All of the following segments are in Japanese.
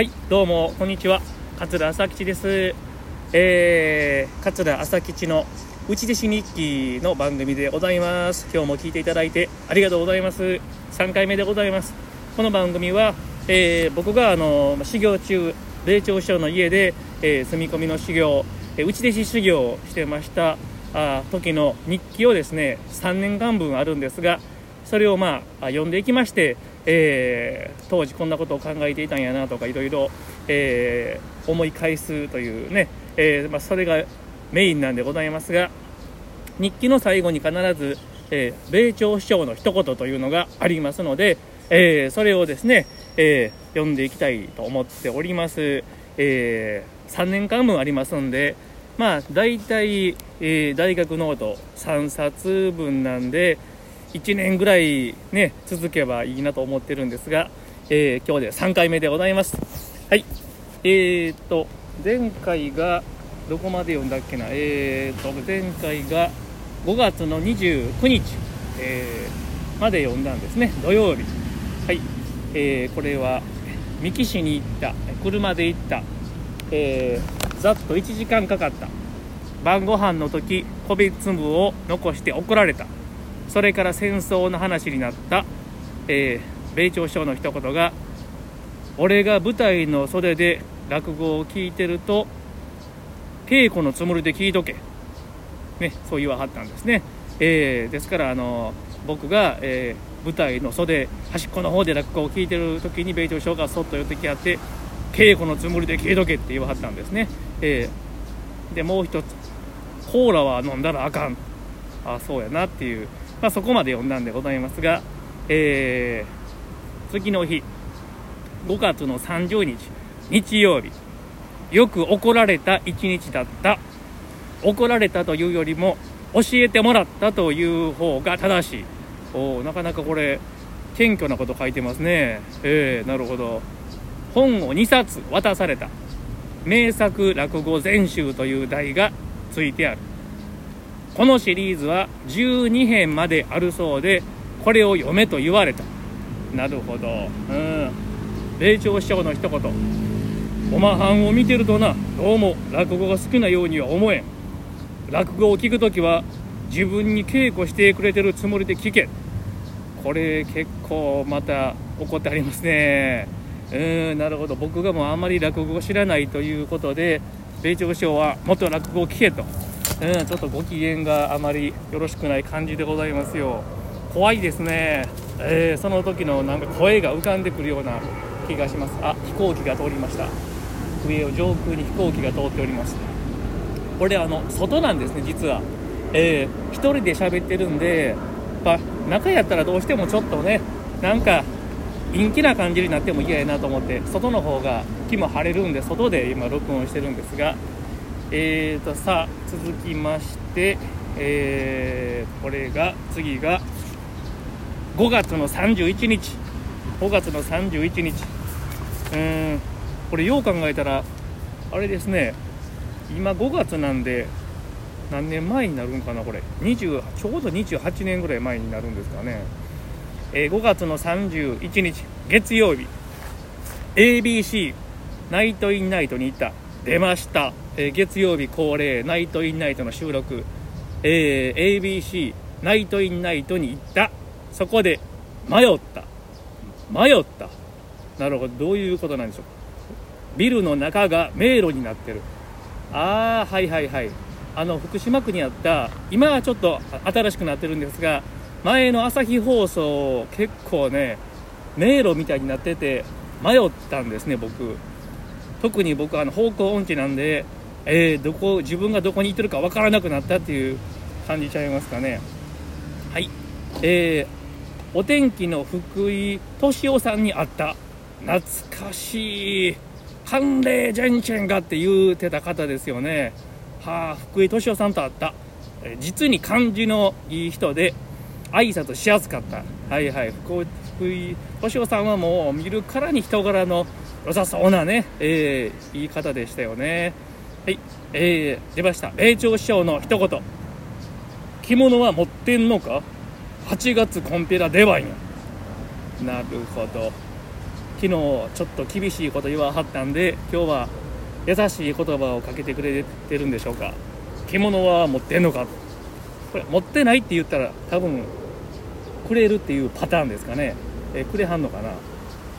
はいどうもこんにちは。桂朝吉です。えー、桂朝吉の内弟子日記の番組でございます。今日も聞いていただいてありがとうございます。3回目でございます。この番組は、えー、僕があの修行中米朝師匠の家で、えー、住み込みの修行、えー、内弟子修行をしてましたあ時の日記をですね3年間分あるんですがそれをまあ読んでいきましてえー、当時こんなことを考えていたんやなとかいろいろ、思い返すというね、えー、まあ、それがメインなんでございますが日記の最後に必ず、え米朝首相の一言というのがありますので、えそれをですね、え読んでいきたいと思っております、え3年間分ありますんでまあ大体、え大学ノート3冊分なんで、1年ぐらいね続けばいいなと思ってるんですが、えー、今日で3回目でございます。はい。えー、っと前回がどこまで読んだっけな？えー、っと前回が5月の29日、えー、まで読んだんですね。土曜日。はい、えー、これは三木市に行った車で行った、えー、ざっと1時間かかった。晩ご飯の時米粒を残して怒られた。それから戦争の話になった、えー、米朝首相の一言が俺が舞台の袖で落語を聞いてると稽古のつもりで聞いとけ、ね、そう言わはったんですね、えー、ですからあの僕が、えー、舞台の袖端っこの方で落語を聞いてる時に米朝首相がそっと寄ってきはって稽古のつもりで聞いとけって言わはったんですね、えー、でもう一つコーラは飲んだらあかん。あそうやなっていう。まあ、そこまで読んだんでございますが、えー、次の日5月の30日日曜日よく怒られた一日だった。怒られたというよりも教えてもらったという方が正しい。おなかなかこれ謙虚なこと書いてますね。えー、なるほど。本を2冊渡された。名作落語全集という題がついてある。このシリーズは12編まであるそうでこれを読めと言われた。なるほど。うん。米朝師匠の一言。おまはんを見てるとなどうも落語が好きなようには思えん。落語を聞く時は自分に稽古してくれてるつもりで聞け。これ結構また怒ってありますね。うんなるほど。僕がもうあんまり落語を知らないということで米朝師匠はもっと落語を聞けと。うん、ちょっとご機嫌があまりよろしくない感じでございますよ。怖いですね、えー、その時のなんか声が浮かんでくるような気がします。あ飛行機が通りました。上を上空に飛行機が通っております。これあの外なんですね実は。えー、1人で喋ってるんでやっぱ中やったらどうしてもちょっとねなんか陰気な感じになっても嫌やなと思って外の方が気も晴れるんで外で今録音してるんですがえーとさあ続きまして、えー、これが次が5月の31日。5月の31日。うんこれよう考えたらあれですね。今5月なんで何年前になるんかなこれ。20ちょうど28年ぐらい前になるんですかね、えー、5月の31日。月曜日。ABC ナイト・イン・ナイトに行った。出ました、えー、月曜日恒例ナイト・イン・ナイトの収録、えー、ABC ナイト・イン・ナイトに行った。そこで迷った。迷った。なるほど。どういうことなんでしょうか。ビルの中が迷路になってる。ああはいはいはい。あの福島区にあった今はちょっと新しくなってるんですが前の朝日放送結構ね迷路みたいになってて迷ったんですね僕。特に僕はあの方向音痴なんで、えー、どこ自分がどこに行ってるか分からなくなったっていう感じちゃいますかね。はい。えー、お天気の福井敏夫さんに会った。懐かしい。寒冷ジェンチェンがって言うてた方ですよね。はあ福井敏夫さんと会った。実に感じのいい人で挨拶しやすかった。はいはい。福井敏夫さんはもう見るからに人柄の良さそうなね、えー、言い方でしたよね。はい、えー、出ました。米朝師匠の一言。着物は持ってんのか ?8 月コンペラ出番や。なるほど。昨日ちょっと厳しいこと言わはったんで今日は優しい言葉をかけてくれてるんでしょうか着物は持ってんのか？これ持ってないって言ったら多分くれるっていうパターンですかね、えくれはんのかな？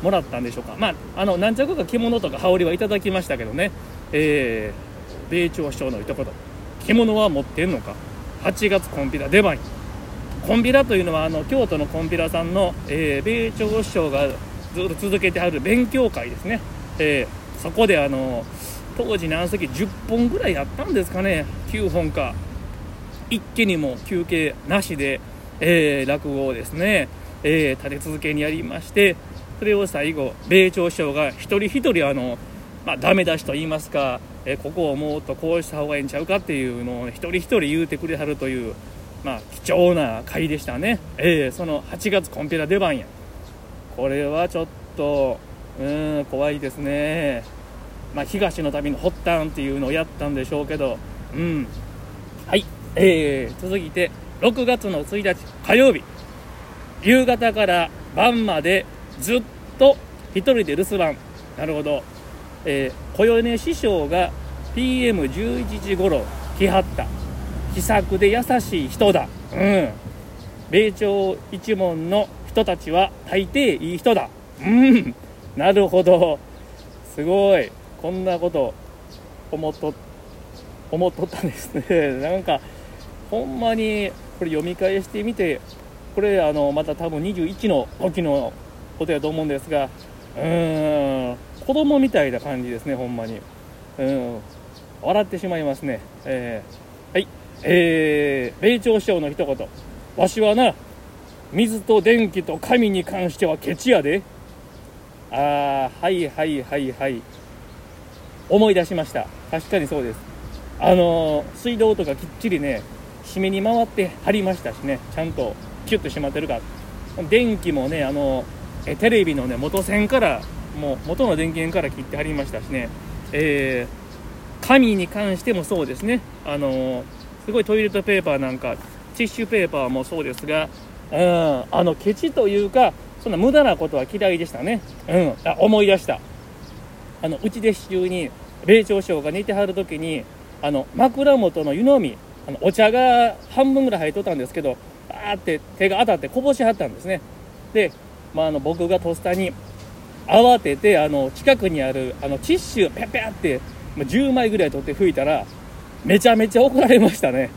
もらったんでしょうかまああの何着か着物とか羽織はいただきましたけどねえー、米朝首相の一言。着物は持ってんのか？8月コンピラ出番コンビラというのはあの京都のコンビラさんの、えー、米朝首相がずっと続けてある勉強会ですね、えー、そこであの当時何席？10本ぐらいやったんですかね。9本か。一気にも休憩なしで、えー、落語をですね、えー、立て続けにやりましてそれを最後米朝首相が一人一人あの、まあ、ダメ出しと言いますか、え、ここをもっとこうした方がいいんちゃうかっていうのを一人一人言うてくれはるという、まあ、貴重な会でしたね、えー、その8月コンペラ出番や。これはちょっとうん怖いですね。まあ、東の旅の発端っていうのをやったんでしょうけどうん。はいえー、続いて6月の1日火曜日。夕方から晩までずっと1人で留守番。なるほど、えー、小米師匠が PM11 時頃来はった。気さくで優しい人だ。うん。米朝一門の人たちは大抵いい人だ。うん。なるほど。すごい。こんなこと思っと思っとったんですね。なんかほんまにこれ読み返してみてこれあのまた多分21の時のことやと思うんですがうん。子供みたいな感じですねほんまに。うん。笑ってしまいますね。えー、はい。えー、米朝首相の一言。わしはな水と電気と神に関してはケチやで。ああはいはいはいはい。思い出しました。確かにそうです。あの水道とかきっちりね締めに回って貼りましたしね。ちゃんとキュッと締まってるから。電気もねあのえテレビのね元線からもう元の電源から切って貼りましたしね、えー、紙に関してもそうですね。あのすごいトイレットペーパーなんかティッシュペーパーもそうですが、うん、あのケチというかそんな無駄なことは嫌いでしたね、うん、あ思い出した。あの内弟子中に米朝首相が寝てはる時にあの枕元の湯飲みあのお茶が半分ぐらい入っとったんですけどバーって手が当たってこぼしはったんですね。で、まあ、あの僕がとっさに慌ててあの近くにあるあのティッシュをペペって10枚ぐらい取って拭いたらめちゃめちゃ怒られましたね。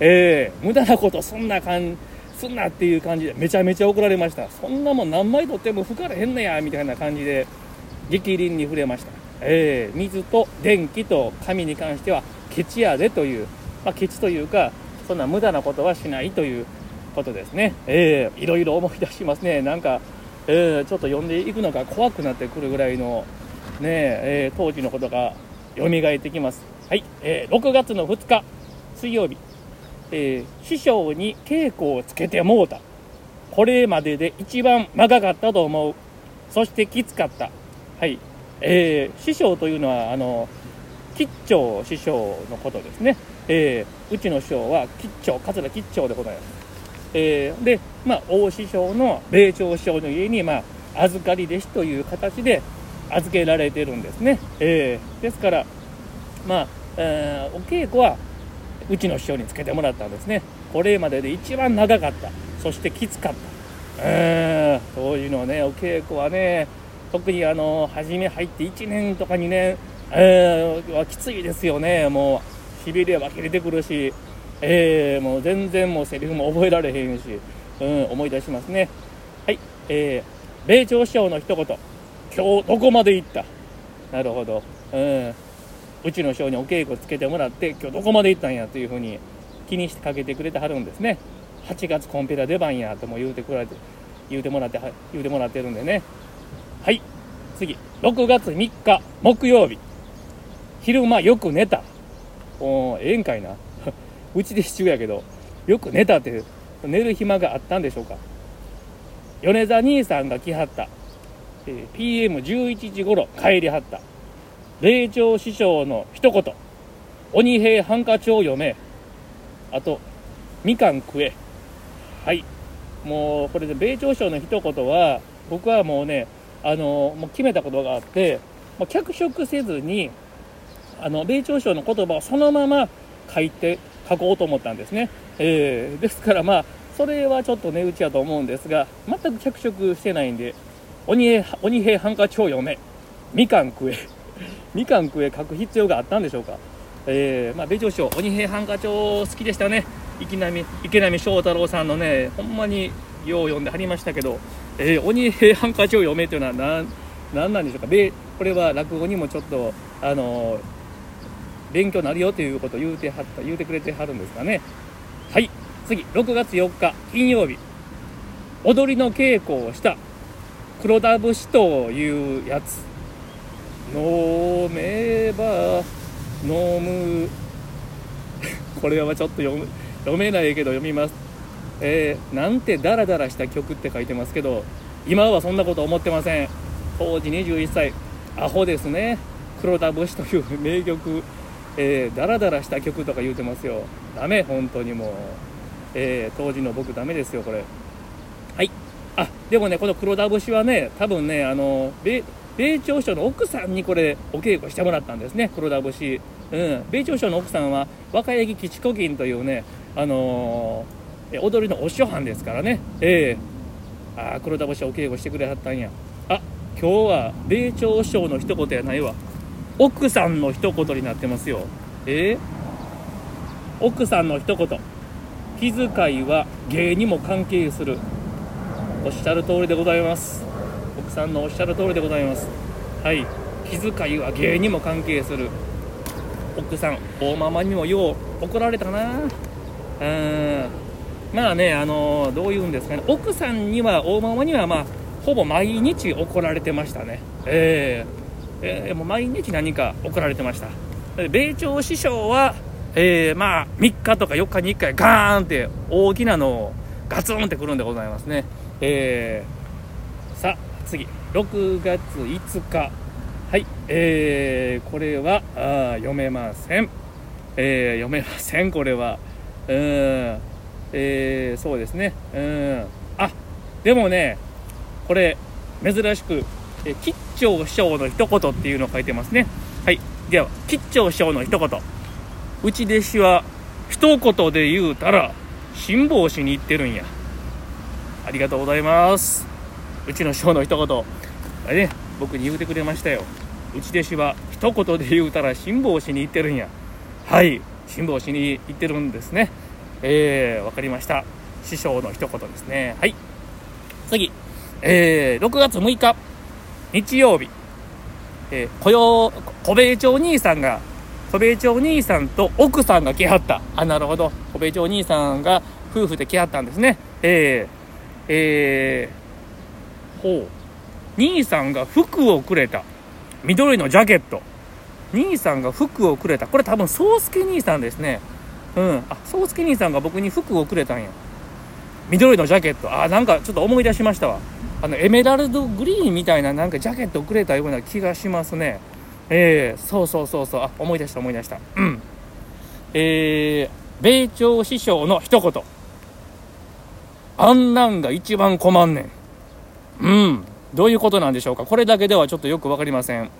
ええー、無駄なことそんな感すんなっていう感じでめちゃめちゃ怒られました。そんなもん何枚取っても拭かれへんねやみたいな感じで激鱗に触れました。えー、水と電気と紙に関してはケチやでというまあ、ケチというかそんな無駄なことはしないということですね、えー、いろいろ思い出しますね。なんか、ちょっと読んでいくのが怖くなってくるぐらいのねえー、当時のことが蘇ってきます。はい、えー、6月の2日水曜日、えー、師匠に稽古をつけてもうた。これまでで一番長かったと思う。そしてきつかった。はい、えー、師匠というのはあの吉兆師匠のことですね。えー、うちの師匠は吉兆桂吉兆でございます、えー、で、まあ、大師匠の米朝師匠の家に、まあ、預かり弟子という形で預けられてるんですね、えー、ですからまあ、えー、お稽古はうちの師匠につけてもらったんですね。これまでで一番長かった。そしてきつかった。うん当時のねお稽古はね特にあの初め入って1年とか2年、えー、はきついですよね。もうしびれは切れてくるし、えー、もう全然もうセリフも覚えられへんし、うん、思い出しますね。はい、えー、米朝師匠の一言、今日どこまで行った？なるほど。うん。うちの師匠にお稽古つけてもらって、今日どこまで行ったんや？というふうに気にしてかけてくれてはるんですね。8月コンペラ出番やとも言うてくれて、言うてもらって、言うてもらってるんでね。はい、次、6月3日木曜日。昼間よく寝た。おええんかいなうちで支柱やけどよく寝たって寝る暇があったんでしょうか？米座兄さんが来はった、えー、PM11 時頃帰りはった。霊長師匠の一言。鬼平犯科帳読め。あとみかん食え。はい。もうこれで米朝師匠の一言は僕はもうねあのもう決めたことがあってもう脚色せずにあの米朝賞の言葉をそのまま書いて書こうと思ったんですね、えー、ですからまあそれはちょっと値打ちやと思うんですが全く脚色してないんで鬼平鬼平犯科帳読め。みかん食え。みかん食え書く必要があったんでしょうか。えー、まあ、米朝賞鬼平犯科帳好きでしたね。池波池波正太郎さんのねほんまによう読んではりましたけど、えー、鬼平犯科帳読めというのは何なんでしょうか。これは落語にもちょっとあの勉強になるよということを言うてはった言うてくれてはるんですかね。はい。次。6月4日金曜日。踊りの稽古をした。黒田節というやつ。飲めば飲む。これはちょっと読読めないけど読みます。えー、なんてダラダラした曲って書いてますけど今はそんなこと思ってません。当時21歳。アホですね。黒田節という名曲。えー、ダラダラした曲とか言うてますよ。ダメ本当にもう、えー、当時の僕ダメですよこれ。はい。あでもねこの黒田節はね多分ねあの米米朝首の奥さんにこれお稽古してもらったんですね黒田節。うん。米朝首の奥さんは若柳吉古金というねあのー、踊りのお師匠ですからね。ええ。ー、あ黒田節お稽古してくれはったんや。あ今日は米朝首の一言やないわ。奥さんの一言になってますよ。え？ー、奥さんの一言。気遣いは芸にも関係する。おっしゃる通りでございます。奥さんのおっしゃる通りでございます。はい。気遣いは芸にも関係する。奥さん大ママにもよう怒られたな。うんまあねあのどういうんですかね。奥さんには大ママにはまあほぼ毎日怒られてましたね。ええー。えー、もう毎日何か送られてました。米朝師匠は、えー、まあ3日とか4日に1回ガーンって大きなのをガツンってくるんでございますね、えー、さあ次。6月5日。はい、えー、これはあ読めません、えー、読めませんこれは。うん。えー、そうですね。うん。あでもねこれ珍しくえ吉兆師匠の一言っていうのを書いてますね。はい。では吉兆師匠の一言。うち弟子は一言で言うたら辛抱しに行ってるんや。ありがとうございます。うちの師匠の一言。あれね僕に言うてくれましたよ。うち弟子は一言で言うたら辛抱しに行ってるんや。はい。辛抱しに行ってるんですね。えー、分かりました。師匠の一言ですね。はい。次。えー、6月6日。日曜日、えー、雇用、小米町兄さんが、小米町兄さんと奥さんが来はった。あ、なるほど。小米町兄さんが夫婦で来はったんですね。えー、えー、ほう。兄さんが服をくれた。緑のジャケット。兄さんが服をくれた。これ多分、宗介兄さんですね。うん。あ、宗介兄さんが僕に服をくれたんや。緑のジャケット。あ、なんかちょっと思い出しましたわ。あのエメラルドグリーンみたいななんかジャケットをくれたような気がしますね。えー、そうそうそうそう。あ思い出した思い出した。うん。えー、米朝師匠の一言。あんなんが一番困んねん。うん。どういうことなんでしょうか。これだけではちょっとよく分かりません。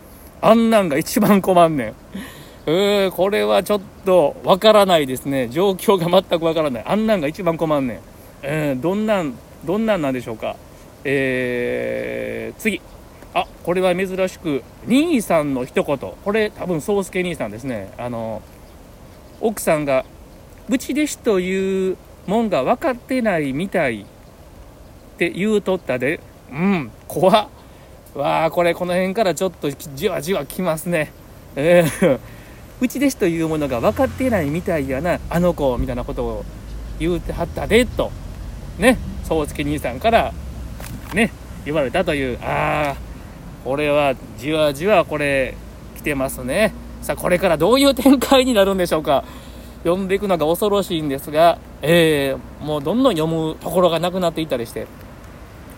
あんなんが一番困んねん。えー、これはちょっとわからないですね。状況が全くわからない。あんなんが一番困んねん、えー、どんなんどんなんなんでしょうか。えー、次。あこれは珍しく兄さんの一言。これ多分宗介兄さんですね。あの奥さんが「ブチ弟子というもんが分かってないみたい」って言うとったで。うん怖っ。わあこれこの辺からちょっとじわじわきますね。えー、うち弟子というものが分かってないみたいやなあの子みたいなことを言うてはったでと。ね。宗介兄さんからね言われたというああこれはじわじわこれ来てますね。さあこれからどういう展開になるんでしょうか。読んでいくのが恐ろしいんですが、えー、もうどんどん読むところがなくなっていたりして。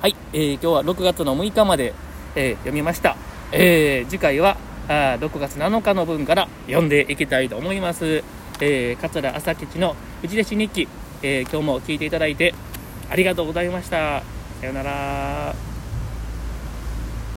はい、えー、今日は6月の6日まで、えー、読みました、えー、次回はあ6月7日の分から読んでいきたいと思います、えー、桂朝吉の内弟子日記、えー、今日も聞いていただいてありがとうございました。さようなら。